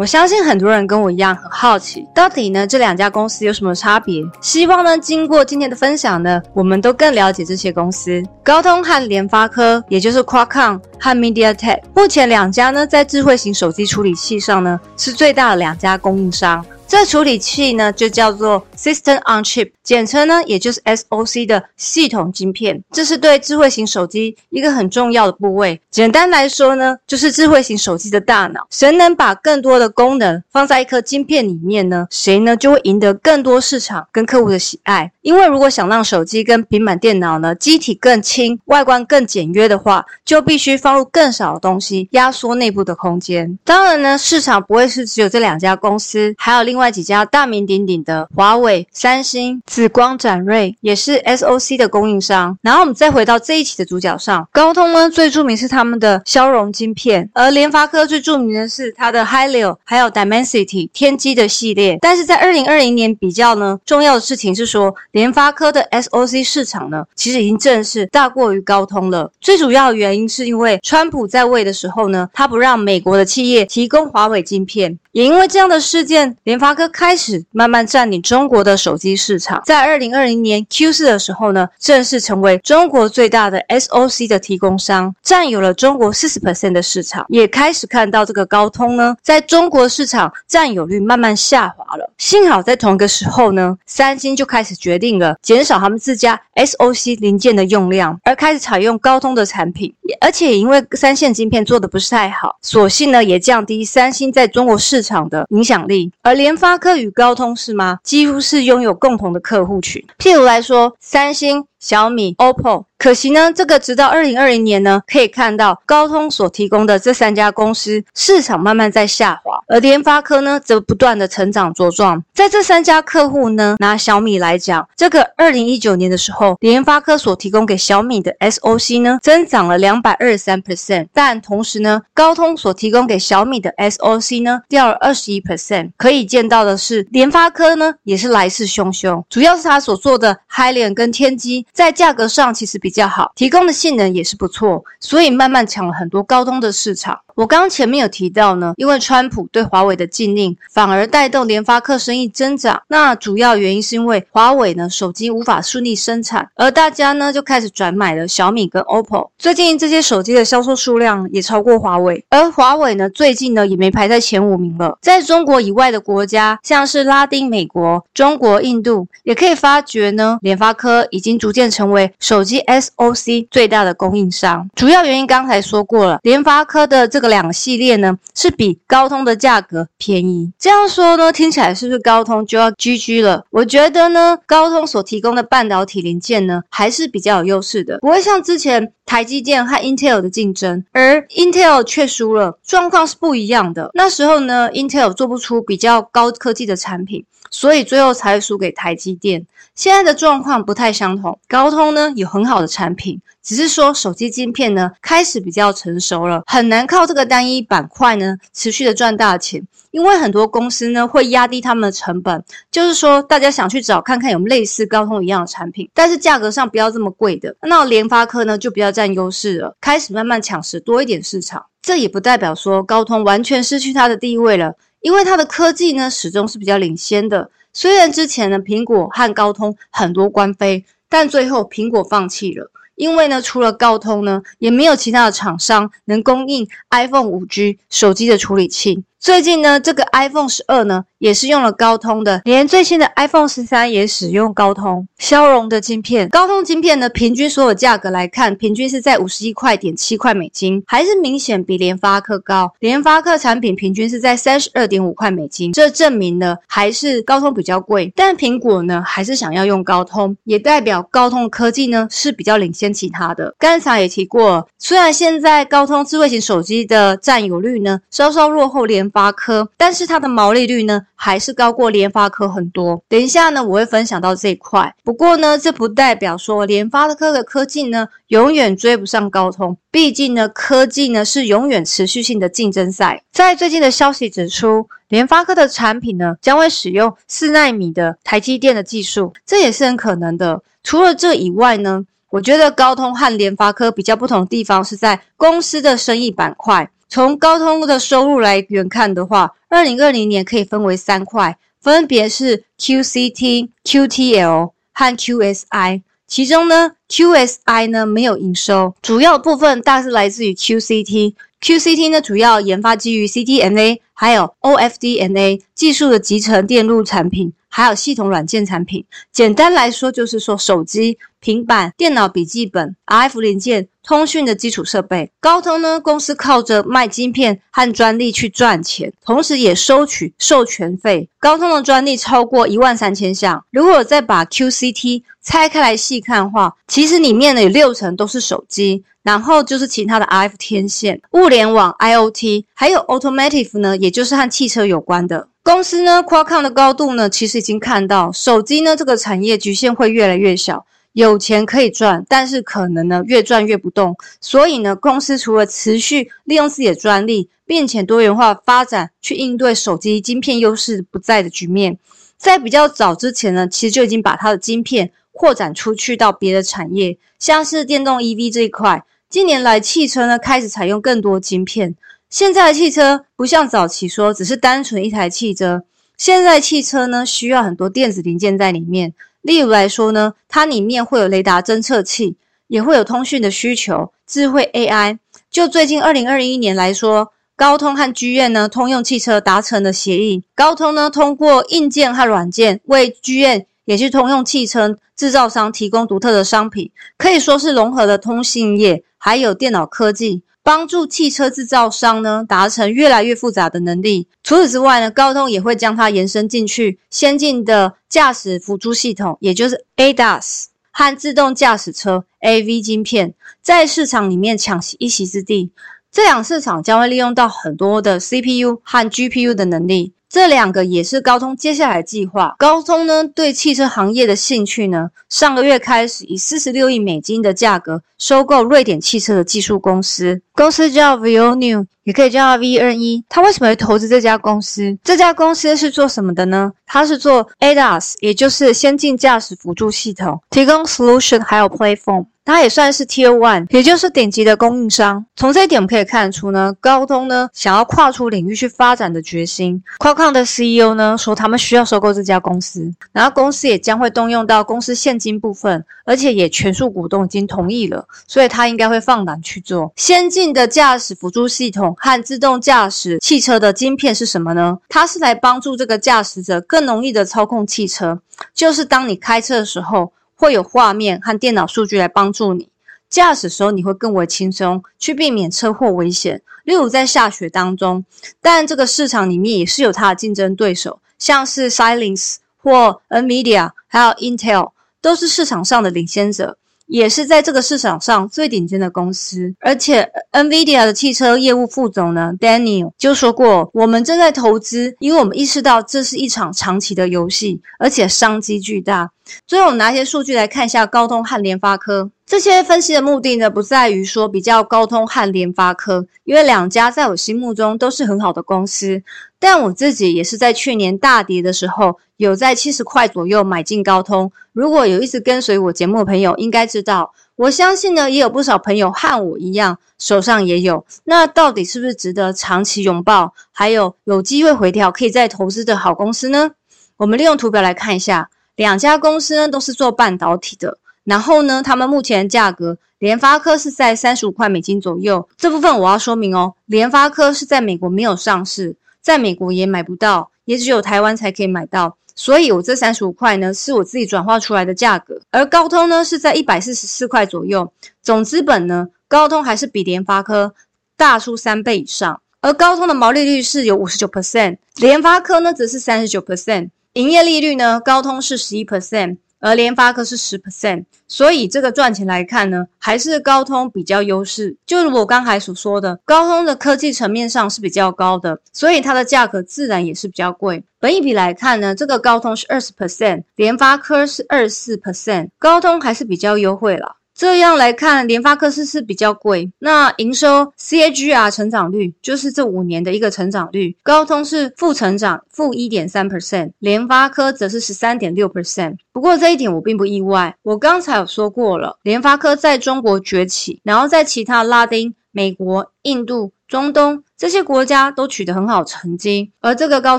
我相信很多人跟我一样很好奇，到底呢这两家公司有什么差别？希望呢经过今天的分享呢，我们都更了解这些公司。高通和联发科，也就是 Qualcomm 和 MediaTek，目前两家呢在智慧型手机处理器上呢是最大的两家供应商。这处理器呢就叫做 System on Chip，简称呢也就是 SOC 的系统晶片。这是对智慧型手机一个很重要的部位。简单来说呢，就是智慧型手机的大脑。谁能把更多的功能放在一颗晶片里面呢？谁呢就会赢得更多市场跟客户的喜爱。因为如果想让手机跟平板电脑呢机体更轻、外观更简约的话，就必须放入更少的东西，压缩内部的空间。当然呢，市场不会是只有这两家公司，还有另外另外几家大名鼎鼎的华为、三星、紫光展锐，也是 SOC 的供应商。然后我们再回到这一期的主角上，高通呢最著名是他们的骁龙晶片，而联发科最著名的是它的 Helio 还有 Dimensity 天玑的系列。但是在二零二零年比较呢，重要的事情是说。联发科的 SOC 市场呢，其实已经正式大过于高通了。最主要的原因是因为川普在位的时候呢，他不让美国的企业提供华为晶片，也因为这样的事件，联发科开始慢慢占领中国的手机市场。在二零二零年 Q 四的时候呢，正式成为中国最大的 SOC 的提供商，占有了中国四十 percent 的市场，也开始看到这个高通呢，在中国市场占有率慢慢下滑了。幸好在同一个时候呢，三星就开始决定了减少他们自家 SOC 零件的用量，而开始采用高通的产品。而且因为三线晶片做的不是太好，索性呢也降低三星在中国市市场的影响力。而联发科与高通是吗？几乎是拥有共同的客户群。譬如来说，三星。小米、OPPO，可惜呢，这个直到二零二零年呢，可以看到高通所提供的这三家公司市场慢慢在下滑，而联发科呢则不断的成长茁壮。在这三家客户呢，拿小米来讲，这个二零一九年的时候，联发科所提供给小米的 SOC 呢增长了两百二十三 percent，但同时呢，高通所提供给小米的 SOC 呢掉了二十一 percent。可以见到的是，联发科呢也是来势汹汹，主要是他所做的 Hylian 跟天玑。在价格上其实比较好，提供的性能也是不错，所以慢慢抢了很多高通的市场。我刚刚前面有提到呢，因为川普对华为的禁令，反而带动联发科生意增长。那主要原因是因为华为呢手机无法顺利生产，而大家呢就开始转买了小米跟 OPPO。最近这些手机的销售数量也超过华为，而华为呢最近呢也没排在前五名了。在中国以外的国家，像是拉丁美国、中国、印度，也可以发觉呢，联发科已经逐渐成为手机 SOC 最大的供应商。主要原因刚才说过了，联发科的这个。两系列呢是比高通的价格便宜，这样说呢听起来是不是高通就要 GG 了？我觉得呢，高通所提供的半导体零件呢还是比较有优势的，不会像之前台积电和 Intel 的竞争，而 Intel 却输了，状况是不一样的。那时候呢，Intel 做不出比较高科技的产品，所以最后才输给台积电。现在的状况不太相同，高通呢有很好的产品。只是说手机晶片呢开始比较成熟了，很难靠这个单一板块呢持续的赚大钱，因为很多公司呢会压低他们的成本，就是说大家想去找看看有类似高通一样的产品，但是价格上不要这么贵的。那联发科呢就比较占优势了，开始慢慢抢食多一点市场。这也不代表说高通完全失去它的地位了，因为它的科技呢始终是比较领先的。虽然之前呢苹果和高通很多官非，但最后苹果放弃了。因为呢，除了高通呢，也没有其他的厂商能供应 iPhone 五 G 手机的处理器。最近呢，这个 iPhone 十二呢，也是用了高通的，连最新的 iPhone 十三也使用高通骁龙的晶片。高通晶片呢，平均所有价格来看，平均是在五十一块点七块美金，还是明显比联发科高。联发科产品平均是在三十二点五块美金，这证明呢，还是高通比较贵。但苹果呢，还是想要用高通，也代表高通科技呢是比较领先其他的。刚才也提过，虽然现在高通智慧型手机的占有率呢，稍稍落后联。发科，但是它的毛利率呢，还是高过联发科很多。等一下呢，我会分享到这一块。不过呢，这不代表说联发科的科技呢，永远追不上高通。毕竟呢，科技呢是永远持续性的竞争赛。在最近的消息指出，联发科的产品呢，将会使用四纳米的台积电的技术，这也是很可能的。除了这以外呢。我觉得高通和联发科比较不同的地方是在公司的生意板块。从高通的收入来源看的话，二零二零年可以分为三块，分别是 QCT、QTL 和 QSI。其中呢，QSI 呢没有营收，主要部分大是来自于 QCT。QCT 呢主要研发基于 CDMA 还有 OFDNA 技术的集成电路产品。还有系统软件产品，简单来说就是说手机、平板、电脑、笔记本、RF 零件、通讯的基础设备。高通呢，公司靠着卖晶片和专利去赚钱，同时也收取授权费。高通的专利超过一万三千项。如果再把 QCT 拆开来细看的话，其实里面呢有六成都是手机，然后就是其他的 RF 天线、物联网、IOT，还有 Automotive 呢，也就是和汽车有关的。公司呢，夸抗的高度呢，其实已经看到手机呢这个产业局限会越来越小，有钱可以赚，但是可能呢越赚越不动。所以呢，公司除了持续利用自己的专利，并且多元化发展去应对手机晶片优势不在的局面，在比较早之前呢，其实就已经把它的晶片扩展出去到别的产业，像是电动 EV 这一块。近年来，汽车呢开始采用更多晶片。现在的汽车不像早期说只是单纯一台汽车，现在汽车呢需要很多电子零件在里面。例如来说呢，它里面会有雷达侦测器，也会有通讯的需求，智慧 AI。就最近二零二一年来说，高通和剧院呢通用汽车达成了协议，高通呢通过硬件和软件为剧院也是通用汽车制造商提供独特的商品，可以说是融合了通信业还有电脑科技。帮助汽车制造商呢达成越来越复杂的能力。除此之外呢，高通也会将它延伸进去先进的驾驶辅助系统，也就是 ADAS 和自动驾驶车 AV 晶片，在市场里面抢一席之地。这两市场将会利用到很多的 CPU 和 GPU 的能力。这两个也是高通接下来计划。高通呢对汽车行业的兴趣呢，上个月开始以四十六亿美金的价格收购瑞典汽车的技术公司，公司叫 Veonew，也可以叫 VNE。他为什么会投资这家公司？这家公司是做什么的呢？它是做 ADAS，也就是先进驾驶辅助系统，提供 solution 还有 platform。它也算是 Tier One，也就是顶级的供应商。从这一点我们可以看出呢，高通呢想要跨出领域去发展的决心。Qualcomm 的 CEO 呢说，他们需要收购这家公司，然后公司也将会动用到公司现金部分，而且也全数股东已经同意了，所以他应该会放胆去做。先进的驾驶辅助系统和自动驾驶汽车的晶片是什么呢？它是来帮助这个驾驶者更容易的操控汽车，就是当你开车的时候。会有画面和电脑数据来帮助你驾驶时候，你会更为轻松，去避免车祸危险。例如在下雪当中，但这个市场里面也是有它的竞争对手，像是 Silence 或 Nvidia，还有 Intel，都是市场上的领先者。也是在这个市场上最顶尖的公司，而且 NVIDIA 的汽车业务副总呢，Daniel 就说过，我们正在投资，因为我们意识到这是一场长期的游戏，而且商机巨大。最后，我们拿一些数据来看一下高通和联发科。这些分析的目的呢，不在于说比较高通和联发科，因为两家在我心目中都是很好的公司。但我自己也是在去年大跌的时候，有在七十块左右买进高通。如果有一直跟随我节目的朋友，应该知道，我相信呢，也有不少朋友和我一样，手上也有。那到底是不是值得长期拥抱？还有有机会回调可以再投资的好公司呢？我们利用图表来看一下，两家公司呢都是做半导体的。然后呢，他们目前价格，联发科是在三十五块美金左右。这部分我要说明哦，联发科是在美国没有上市，在美国也买不到，也只有台湾才可以买到。所以我这三十五块呢，是我自己转化出来的价格。而高通呢，是在一百四十四块左右。总资本呢，高通还是比联发科大出三倍以上。而高通的毛利率是有五十九 percent，联发科呢则是三十九 percent。营业利率呢，高通是十一 percent。而联发科是十 percent，所以这个赚钱来看呢，还是高通比较优势。就如我刚才所说的，高通的科技层面上是比较高的，所以它的价格自然也是比较贵。本一比来看呢，这个高通是二十 percent，联发科是二十四 percent，高通还是比较优惠了。这样来看，联发科是是比较贵。那营收 CAGR 成长率就是这五年的一个成长率，高通是负成长，负一点三 percent，联发科则是十三点六 percent。不过这一点我并不意外，我刚才有说过了，联发科在中国崛起，然后在其他拉丁、美国、印度、中东这些国家都取得很好成绩，而这个高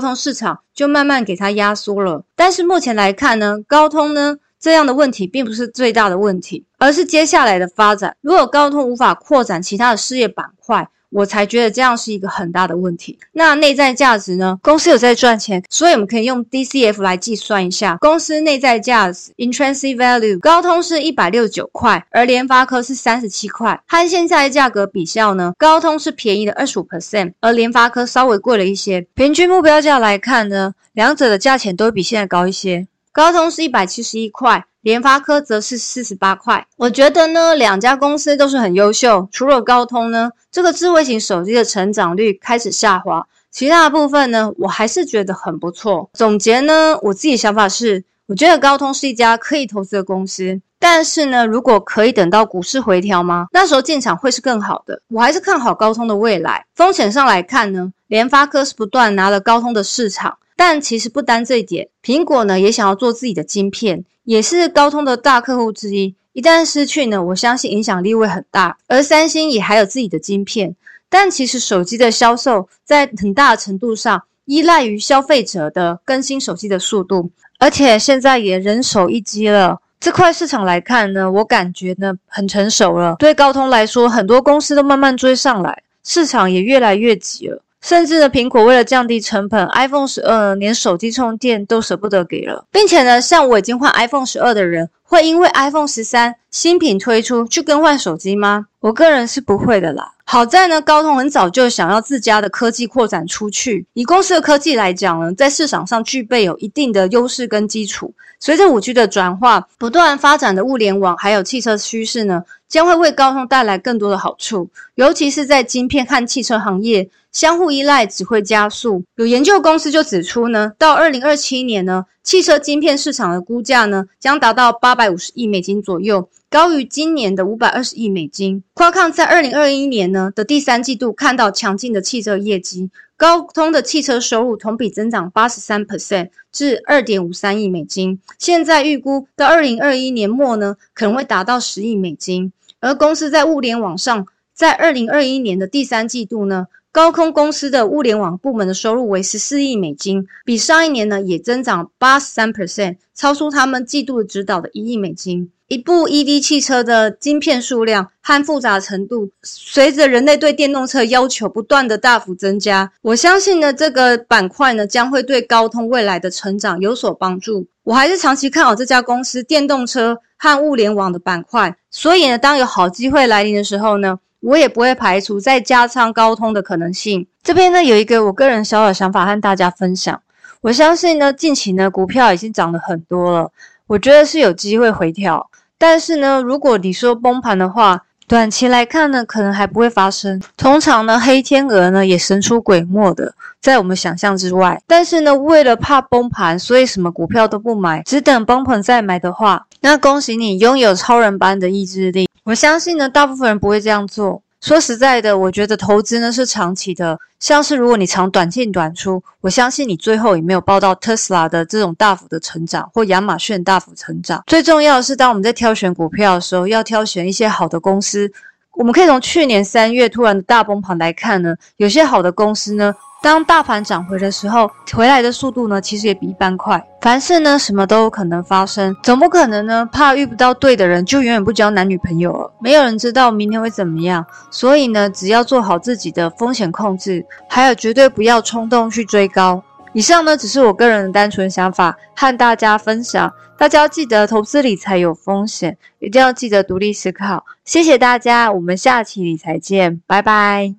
通市场就慢慢给它压缩了。但是目前来看呢，高通呢？这样的问题并不是最大的问题，而是接下来的发展。如果高通无法扩展其他的事业板块，我才觉得这样是一个很大的问题。那内在价值呢？公司有在赚钱，所以我们可以用 DCF 来计算一下公司内在价值 （Intrinsic Value）。高通是一百六十九块，而联发科是三十七块。和现在的价格比较呢？高通是便宜的二十五 percent，而联发科稍微贵了一些。平均目标价来看呢，两者的价钱都比现在高一些。高通是一百七十一块，联发科则是四十八块。我觉得呢，两家公司都是很优秀。除了高通呢，这个智慧型手机的成长率开始下滑，其他的部分呢，我还是觉得很不错。总结呢，我自己想法是，我觉得高通是一家可以投资的公司。但是呢，如果可以等到股市回调吗？那时候进场会是更好的。我还是看好高通的未来。风险上来看呢，联发科是不断拿了高通的市场。但其实不单这一点，苹果呢也想要做自己的晶片，也是高通的大客户之一。一旦失去呢，我相信影响力会很大。而三星也还有自己的晶片，但其实手机的销售在很大程度上依赖于消费者的更新手机的速度，而且现在也人手一机了。这块市场来看呢，我感觉呢很成熟了。对高通来说，很多公司都慢慢追上来，市场也越来越挤了。甚至呢，苹果为了降低成本，iPhone 十二连手机充电都舍不得给了，并且呢，像我已经换 iPhone 十二的人，会因为 iPhone 十三新品推出去更换手机吗？我个人是不会的啦。好在呢，高通很早就想要自家的科技扩展出去。以公司的科技来讲呢，在市场上具备有一定的优势跟基础。随着五 G 的转化，不断发展的物联网，还有汽车趋势呢，将会为高通带来更多的好处。尤其是在晶片和汽车行业相互依赖，只会加速。有研究公司就指出呢，到二零二七年呢，汽车晶片市场的估价呢，将达到八百五十亿美金左右。高于今年的五百二十亿美金。夸康在二零二一年呢的第三季度看到强劲的汽车业绩，高通的汽车收入同比增长八十三 percent 至二点五三亿美金。现在预估到二零二一年末呢，可能会达到十亿美金。而公司在物联网上，在二零二一年的第三季度呢，高空公司的物联网部门的收入为十四亿美金，比上一年呢也增长八十三 percent，超出他们季度的指导的一亿美金。一部 EV 汽车的晶片数量和复杂程度，随着人类对电动车要求不断的大幅增加，我相信呢这个板块呢将会对高通未来的成长有所帮助。我还是长期看好这家公司电动车和物联网的板块，所以呢，当有好机会来临的时候呢，我也不会排除再加仓高通的可能性。这边呢有一个我个人小小想法和大家分享，我相信呢近期呢股票已经涨了很多了，我觉得是有机会回调。但是呢，如果你说崩盘的话，短期来看呢，可能还不会发生。通常呢，黑天鹅呢也神出鬼没的，在我们想象之外。但是呢，为了怕崩盘，所以什么股票都不买，只等崩盘再买的话，那恭喜你拥有超人般的意志力。我相信呢，大部分人不会这样做。说实在的，我觉得投资呢是长期的，像是如果你长短进短出，我相信你最后也没有报到特斯拉的这种大幅的成长，或亚马逊大幅成长。最重要的是，当我们在挑选股票的时候，要挑选一些好的公司。我们可以从去年三月突然的大崩盘来看呢，有些好的公司呢。当大盘涨回的时候，回来的速度呢，其实也比一般快。凡事呢，什么都有可能发生，总不可能呢，怕遇不到对的人，就永远不交男女朋友了。没有人知道明天会怎么样，所以呢，只要做好自己的风险控制，还有绝对不要冲动去追高。以上呢，只是我个人的单纯想法，和大家分享。大家要记得，投资理财有风险，一定要记得独立思考。谢谢大家，我们下期理财见，拜拜。